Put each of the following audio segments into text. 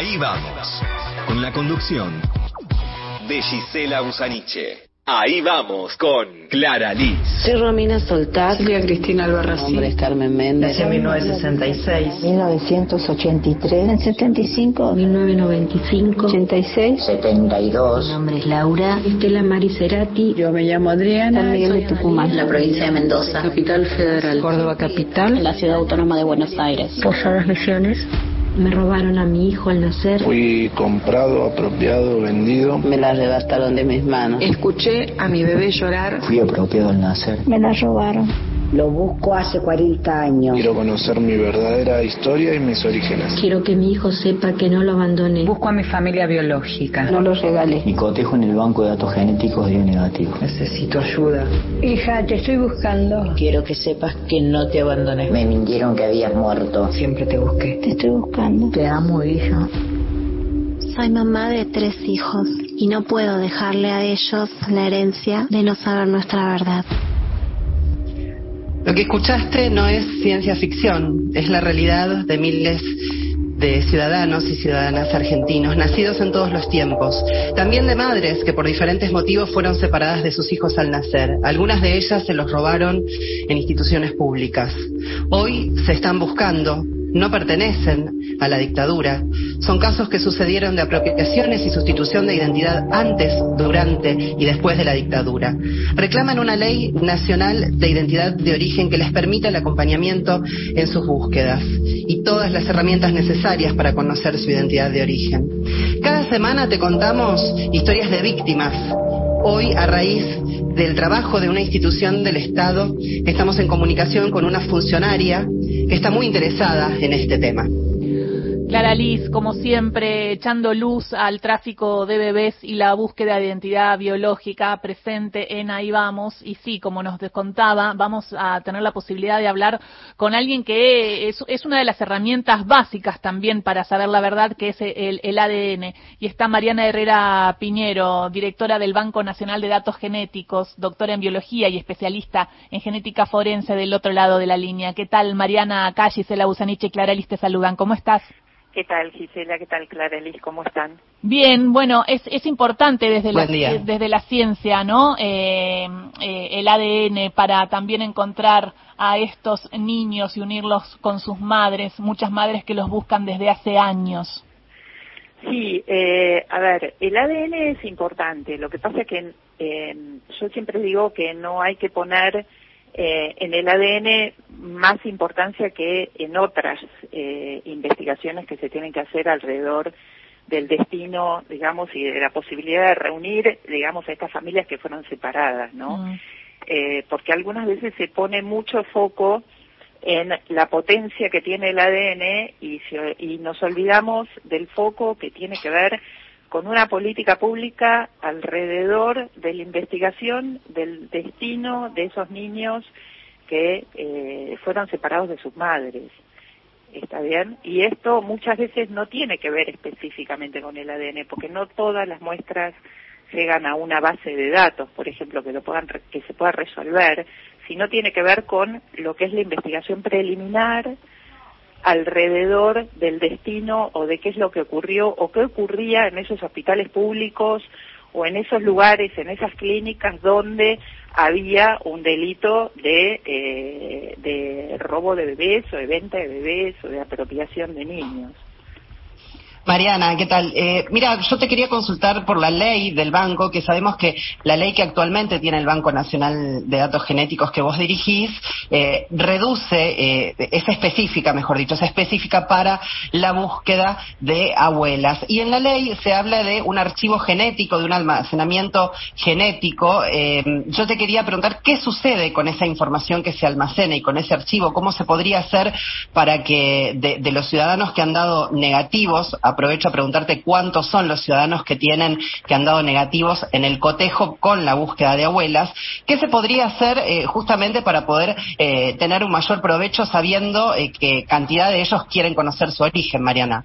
Ahí vamos, con la conducción de Gisela Busaniche. Ahí vamos con Clara Liz. Soy Romina Soltás. Soy Cristina Albarracín. Mi nombre es Carmen Méndez. Desde 1966. 1983. En 75. 1995. 86. 72. Mi nombre es Laura. Estela Maricerati. Yo me llamo Adriana. San Miguel de Tucumán. La provincia de Mendoza. Capital Federal. Córdoba Capital. La ciudad autónoma de Buenos Aires. Posadas Misiones. Me robaron a mi hijo al nacer. Fui comprado, apropiado, vendido. Me la arrebataron de mis manos. Escuché a mi bebé llorar. Fui apropiado al nacer. Me la robaron. Lo busco hace 40 años. Quiero conocer mi verdadera historia y mis orígenes. Quiero que mi hijo sepa que no lo abandoné. Busco a mi familia biológica. No lo regalé. Mi cotejo en el banco de datos genéticos dio negativo. Necesito ayuda. Hija, te estoy buscando. Quiero que sepas que no te abandoné. Me mintieron que habías muerto. Siempre te busqué. Te estoy buscando. Te amo, hija. Soy mamá de tres hijos y no puedo dejarle a ellos la herencia de no saber nuestra verdad. Lo que escuchaste no es ciencia ficción, es la realidad de miles de ciudadanos y ciudadanas argentinos, nacidos en todos los tiempos. También de madres que por diferentes motivos fueron separadas de sus hijos al nacer. Algunas de ellas se los robaron en instituciones públicas. Hoy se están buscando, no pertenecen a la dictadura. Son casos que sucedieron de apropiaciones y sustitución de identidad antes, durante y después de la dictadura. Reclaman una ley nacional de identidad de origen que les permita el acompañamiento en sus búsquedas y todas las herramientas necesarias para conocer su identidad de origen. Cada semana te contamos historias de víctimas. Hoy, a raíz del trabajo de una institución del Estado, estamos en comunicación con una funcionaria que está muy interesada en este tema. Clara Liz, como siempre, echando luz al tráfico de bebés y la búsqueda de identidad biológica presente en Ahí Vamos. Y sí, como nos contaba, vamos a tener la posibilidad de hablar con alguien que es, una de las herramientas básicas también para saber la verdad, que es el, el, ADN. Y está Mariana Herrera Piñero, directora del Banco Nacional de Datos Genéticos, doctora en biología y especialista en genética forense del otro lado de la línea. ¿Qué tal, Mariana Callis, Gisela Busaniche y Clara Liz te saludan? ¿Cómo estás? ¿Qué tal, Gisela? ¿Qué tal, Clara Elis? ¿Cómo están? Bien, bueno, es, es importante desde la, desde la ciencia, ¿no? Eh, eh, el ADN para también encontrar a estos niños y unirlos con sus madres, muchas madres que los buscan desde hace años. Sí, eh, a ver, el ADN es importante. Lo que pasa es que eh, yo siempre digo que no hay que poner eh, en el ADN más importancia que en otras eh, investigaciones que se tienen que hacer alrededor del destino, digamos, y de la posibilidad de reunir, digamos, a estas familias que fueron separadas, ¿no? Mm. Eh, porque algunas veces se pone mucho foco en la potencia que tiene el ADN y, y nos olvidamos del foco que tiene que ver con una política pública alrededor de la investigación del destino de esos niños que eh, fueron separados de sus madres. ¿Está bien? Y esto muchas veces no tiene que ver específicamente con el ADN, porque no todas las muestras llegan a una base de datos, por ejemplo, que, lo puedan, que se pueda resolver, sino tiene que ver con lo que es la investigación preliminar, alrededor del destino o de qué es lo que ocurrió o qué ocurría en esos hospitales públicos o en esos lugares, en esas clínicas donde había un delito de, eh, de robo de bebés o de venta de bebés o de apropiación de niños. Mariana, ¿qué tal? Eh, mira, yo te quería consultar por la ley del banco, que sabemos que la ley que actualmente tiene el Banco Nacional de Datos Genéticos que vos dirigís eh, reduce, eh, es específica, mejor dicho, es específica para la búsqueda de abuelas. Y en la ley se habla de un archivo genético, de un almacenamiento genético. Eh, yo te quería preguntar qué sucede con esa información que se almacena y con ese archivo, cómo se podría hacer para que de, de los ciudadanos que han dado negativos a aprovecho a preguntarte cuántos son los ciudadanos que tienen, que han dado negativos en el cotejo con la búsqueda de abuelas. ¿Qué se podría hacer eh, justamente para poder eh, tener un mayor provecho sabiendo eh, que cantidad de ellos quieren conocer su origen, Mariana?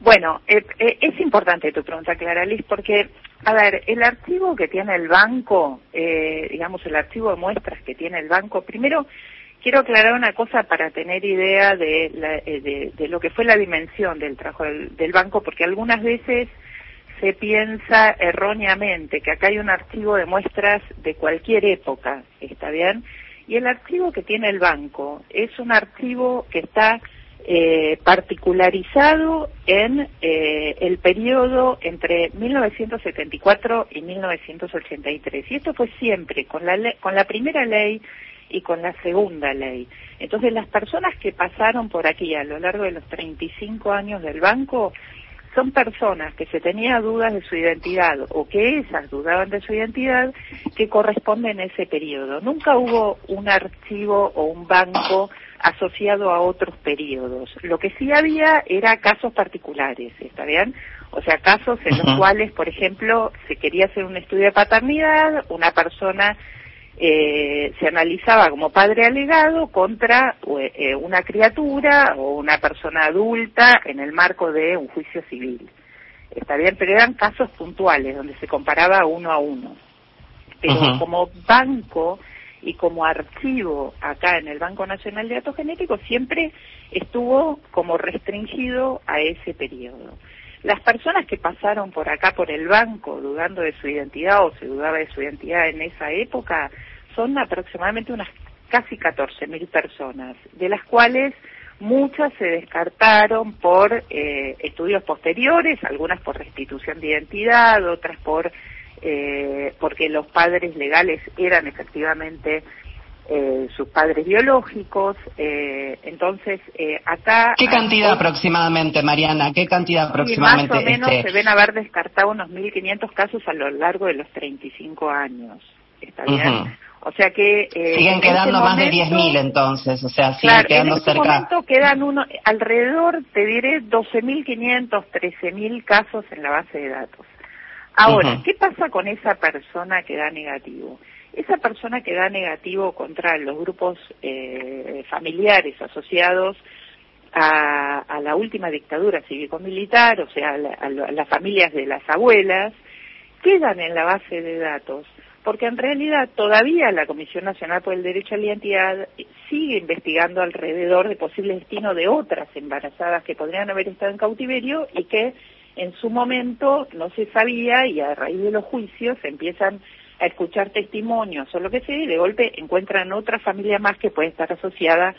Bueno, es importante tu pregunta, Clara Liz, porque, a ver, el archivo que tiene el banco, digamos, el archivo de muestras que tiene el banco, primero quiero aclarar una cosa para tener idea de, la, eh, de, de, lo que fue la dimensión del trabajo del, del, banco, porque algunas veces se piensa erróneamente que acá hay un archivo de muestras de cualquier época, ¿está bien? Y el archivo que tiene el banco es un archivo que está eh, particularizado en eh, el periodo entre 1974 y 1983. Y esto fue siempre con la, con la primera ley y con la segunda ley. Entonces, las personas que pasaron por aquí a lo largo de los 35 años del banco son personas que se tenía dudas de su identidad o que esas dudaban de su identidad que corresponden a ese periodo. Nunca hubo un archivo o un banco asociado a otros periodos. Lo que sí había era casos particulares, ¿está bien? O sea, casos en los cuales, por ejemplo, se quería hacer un estudio de paternidad, una persona eh, se analizaba como padre alegado contra eh, una criatura o una persona adulta en el marco de un juicio civil. Está bien, pero eran casos puntuales donde se comparaba uno a uno. Pero uh -huh. como banco y como archivo acá en el Banco Nacional de Datos Genéticos siempre estuvo como restringido a ese periodo. Las personas que pasaron por acá por el banco dudando de su identidad o se dudaba de su identidad en esa época son aproximadamente unas casi 14.000 personas, de las cuales muchas se descartaron por eh, estudios posteriores, algunas por restitución de identidad, otras por eh, porque los padres legales eran efectivamente eh, sus padres biológicos. Eh, entonces, eh, acá... ¿Qué cantidad hay, aproximadamente, Mariana? ¿Qué cantidad aproximadamente? más o menos este... se ven haber descartado unos 1.500 casos a lo largo de los 35 años. ¿Está bien? Uh -huh. O sea que... Eh, siguen quedando este más momento, de 10.000 entonces, o sea, siguen claro, quedando en este cerca... momento quedan uno, alrededor, te diré, 12.500, 13.000 casos en la base de datos. Ahora, uh -huh. ¿qué pasa con esa persona que da negativo? Esa persona que da negativo contra los grupos eh, familiares asociados a, a, la última dictadura cívico-militar, o sea, a, la, a, las familias de las abuelas, quedan en la base de datos, porque en realidad todavía la Comisión Nacional por el Derecho a la Identidad sigue investigando alrededor de posible destino de otras embarazadas que podrían haber estado en cautiverio y que en su momento no se sabía y a raíz de los juicios empiezan a escuchar testimonios o lo que sea y de golpe encuentran otra familia más que puede estar asociada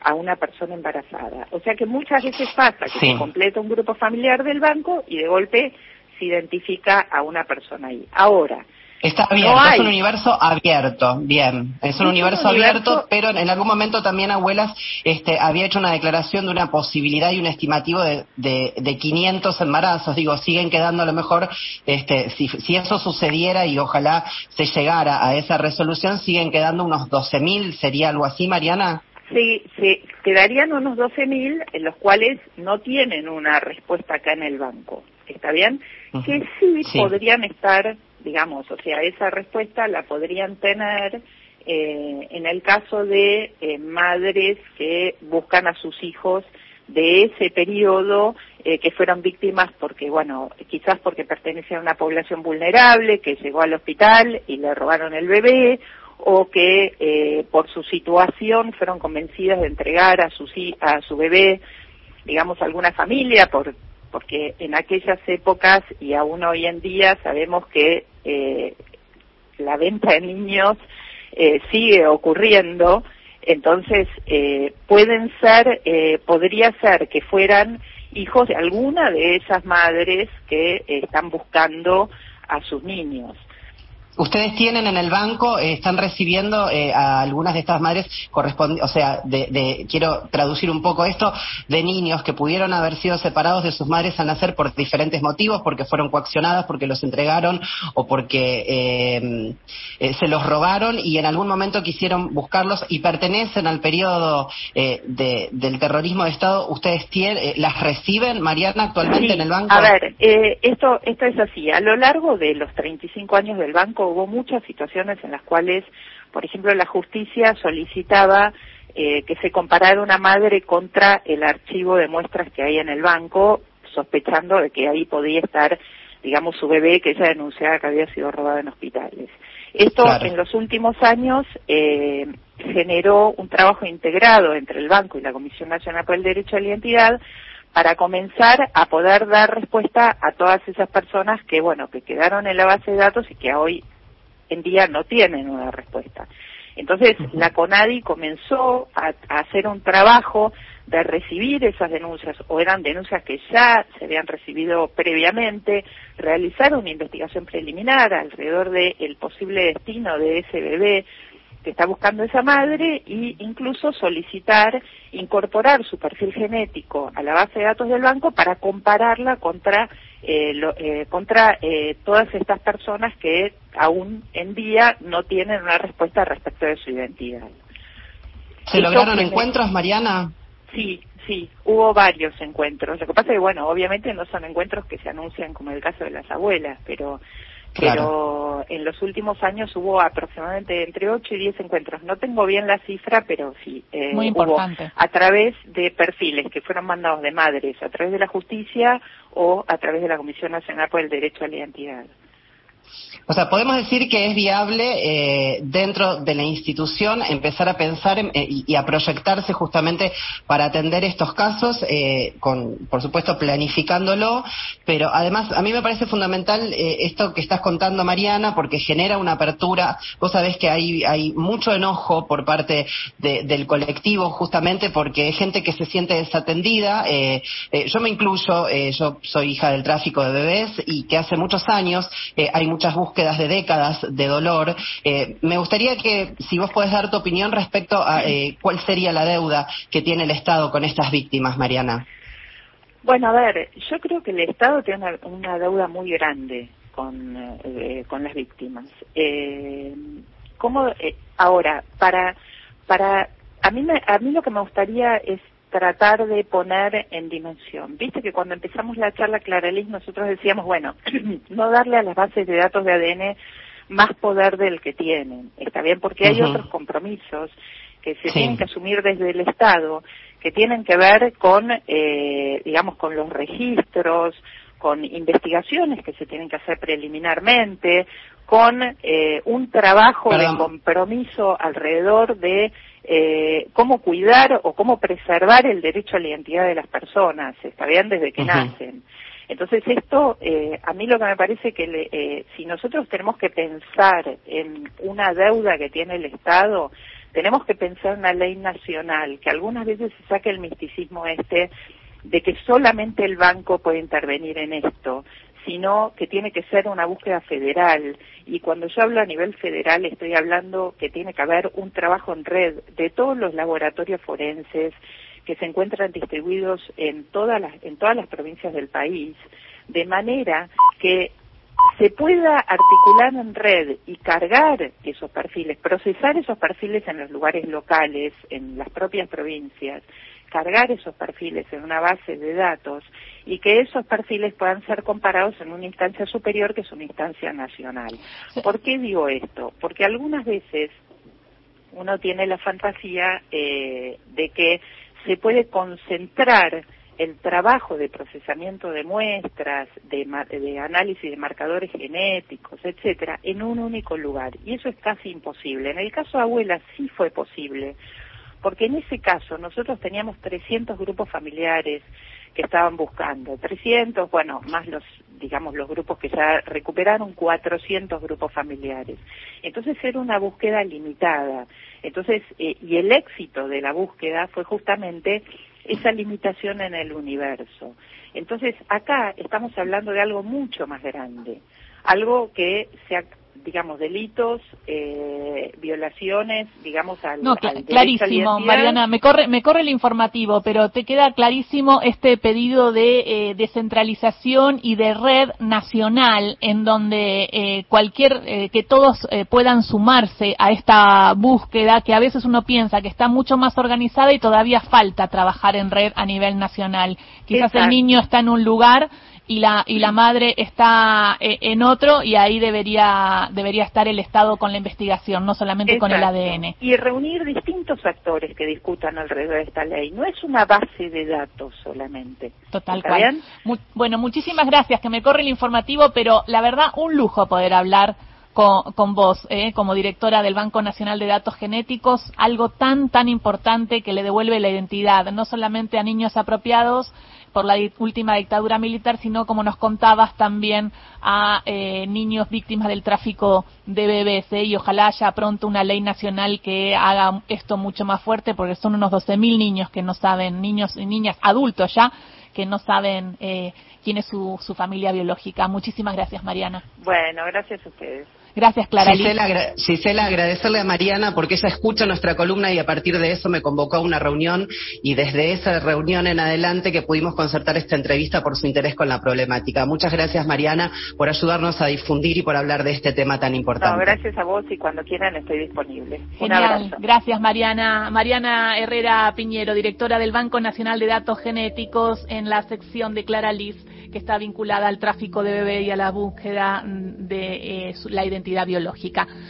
a una persona embarazada. O sea que muchas veces pasa que Sí. se completa un grupo familiar del banco y de golpe se identifica a una persona ahí. Ahora, Está abierto, No es un universo abierto, bien, es un un universo abierto, pero en algún momento también abuelas este, había hecho una declaración de una posibilidad y un estimativo de, de, de 500 embarazos, digo, siguen quedando a lo mejor, este, si, si eso sucediera y ojalá se llegara a esa resolución, siguen quedando unos 12.000, ¿sería algo así, Mariana? se, se quedarían unos 12.000 en los cuales no tienen una respuesta acá en el banco. ¿Está bien? Que sí, Sí. podrían estar, digamos, o sea, esa respuesta la podrían tener eh, en el caso de eh, madres que buscan a sus hijos de ese periodo eh, que fueron víctimas porque, bueno, quizás porque pertenecían a una población vulnerable que llegó al hospital y le robaron el bebé o que eh, por su situación fueron convencidas de entregar a su, a su bebé, digamos, a alguna familia, por, porque en aquellas épocas y aún hoy en día sabemos que eh, la venta de niños eh, sigue ocurriendo, entonces eh, pueden ser, eh, podría ser que fueran hijos de alguna de esas madres que están buscando a sus niños. Ustedes tienen en el banco, eh, están recibiendo eh, a algunas de estas madres, correspondi- o sea, de, de- quiero traducir un poco esto, de niños que pudieron haber sido separados de sus madres al nacer por diferentes motivos, porque fueron coaccionadas, porque los entregaron o porque eh, eh, se los robaron y en algún momento quisieron buscarlos y pertenecen al periodo eh, de- del terrorismo de Estado. ¿Ustedes tienen, eh, las reciben, Mariana, actualmente Sí, en el banco? A ver, esto, esto es así. A lo largo de los 35 años del banco hubo muchas situaciones en las cuales, por ejemplo, la justicia solicitaba eh, que se comparara una madre contra el archivo de muestras que hay en el banco, sospechando de que ahí podía estar, digamos, su bebé que ella denunciaba que había sido robado en hospitales. Esto Claro. en los últimos años eh, generó un trabajo integrado entre el banco y la Comisión Nacional por el Derecho a la Identidad para comenzar a poder dar respuesta a todas esas personas que, bueno, que quedaron en la base de datos y que hoy en día no tienen una respuesta. Entonces, la CONADI comenzó a, a, hacer un trabajo de recibir esas denuncias, o eran denuncias que ya se habían recibido previamente, realizar una investigación preliminar alrededor del posible destino de ese bebé, que está buscando esa madre e incluso solicitar incorporar su perfil genético a la base de datos del banco para compararla contra eh, lo, eh, contra eh, todas estas personas que aún en día no tienen una respuesta respecto de su identidad. ¿Se lograron encuentros, Mariana? Sí, sí, hubo varios encuentros. Lo que pasa es que, bueno, obviamente no son encuentros que se anuncian como el caso de las abuelas, pero Claro. pero en los últimos años hubo aproximadamente entre 8 y 10 encuentros. No tengo bien la cifra, pero sí. Eh, Muy importante. Hubo a través de perfiles que fueron mandados de madres, a través de la justicia o a través de la Comisión Nacional por el Derecho a la Identidad. O sea, podemos decir que es viable eh, dentro de la institución empezar a pensar en, eh, y, a proyectarse justamente para atender estos casos, eh, con, por supuesto, planificándolo, pero además a mí me parece fundamental eh, esto que estás contando, Mariana, porque genera una apertura. Vos sabés que hay, mucho enojo por parte de, del colectivo, justamente porque hay gente que se siente desatendida. Yo me incluyo, yo soy hija del tráfico de bebés y que hace muchos años hay muchas búsquedas de décadas de dolor. Eh, me gustaría que, si vos podés dar tu opinión respecto a eh, cuál sería la deuda que tiene el Estado con estas víctimas, Mariana. Bueno, a ver, yo creo que el Estado tiene una, deuda muy grande con, eh, con las víctimas. Eh, ¿Cómo, eh, ahora, para, para, a mí, me, a mí lo que me gustaría es tratar de poner en dimensión. Viste que cuando empezamos la charla Claralis nosotros decíamos, bueno, no darle a las bases de datos de ADN más poder del que tienen. Está bien, porque hay uh -huh. otros compromisos que se sí. tienen que asumir desde el Estado, que tienen que ver con, eh, digamos, con los registros, con investigaciones que se tienen que hacer preliminarmente, con eh, un trabajo Perdón. de compromiso alrededor de eh, cómo cuidar o cómo preservar el derecho a la identidad de las personas, está bien, desde que uh -huh. nacen. Entonces esto, eh, a mí lo que me parece que le, eh, si nosotros tenemos que pensar en una deuda que tiene el Estado, tenemos que pensar en una ley nacional, que algunas veces se saque el misticismo este de que solamente el banco puede intervenir en esto, sino que tiene que ser una búsqueda federal. Y cuando yo hablo a nivel federal estoy hablando que tiene que haber un trabajo en red de todos los laboratorios forenses que se encuentran distribuidos en todas las, en todas las provincias del país, de manera que se pueda articular en red y cargar esos perfiles, procesar esos perfiles en los lugares locales, en las propias provincias, cargar esos perfiles en una base de datos y que esos perfiles puedan ser comparados en una instancia superior que es una instancia nacional. ¿Por qué digo esto? Porque algunas veces uno tiene la fantasía eh, de que se puede concentrar el trabajo de procesamiento de muestras, de, de, análisis de marcadores genéticos, etcétera, en un único lugar. Y eso es casi imposible. En el caso de Abuela sí fue posible, porque en ese caso nosotros teníamos 300 grupos familiares que estaban buscando, 300, bueno, más los, digamos, los grupos que ya recuperaron 400 grupos familiares. Entonces era una búsqueda limitada. Entonces, eh, y el éxito de la búsqueda fue justamente esa limitación en el universo. Entonces, acá estamos hablando de algo mucho más grande, algo que se digamos, delitos, eh, violaciones, digamos, al, no, cl al clarísimo, Mariana, me corre, me corre el informativo, pero te queda clarísimo este pedido de eh, descentralización y de red nacional, en donde eh, cualquier, eh, que todos eh, puedan sumarse a esta búsqueda, que a veces uno piensa que está mucho más organizada y todavía falta trabajar en red a nivel nacional. Quizás Exacto. el niño está en un lugar y la y la madre está eh, en otro y ahí debería debería estar el Estado con la investigación, no solamente Exacto. con el ADN. Y reunir distintos actores que discutan alrededor de esta ley. No es una base de datos solamente. Total cual. Mu bueno, muchísimas gracias, que me corre el informativo, pero la verdad un lujo poder hablar con, con vos, eh, como directora del Banco Nacional de Datos Genéticos, algo tan, tan importante que le devuelve la identidad, no solamente a niños apropiados, por la última dictadura militar, sino como nos contabas también a eh, niños víctimas del tráfico de bebés. ¿eh? Y ojalá haya pronto una ley nacional que haga esto mucho más fuerte, porque son unos 12.000 niños que no saben, niños y niñas adultos ya, que no saben eh, quién es su, su familia biológica. Muchísimas gracias, Mariana. Bueno, gracias a ustedes. Gracias, Clara. Gisela, Gisela, agradecerle a Mariana porque ella escucha nuestra columna y a partir de eso me convocó a una reunión y desde esa reunión en adelante que pudimos concertar esta entrevista por su interés con la problemática. Muchas gracias, Mariana, por ayudarnos a difundir y por hablar de este tema tan importante. No, gracias a vos y cuando quieran estoy disponible. Genial. Un abrazo. Gracias, Mariana. Mariana Herrera Piñero, directora del Banco Nacional de Datos Genéticos en la sección de Clara Liz que está vinculada al tráfico de bebé y a la búsqueda de eh, la identidad biológica.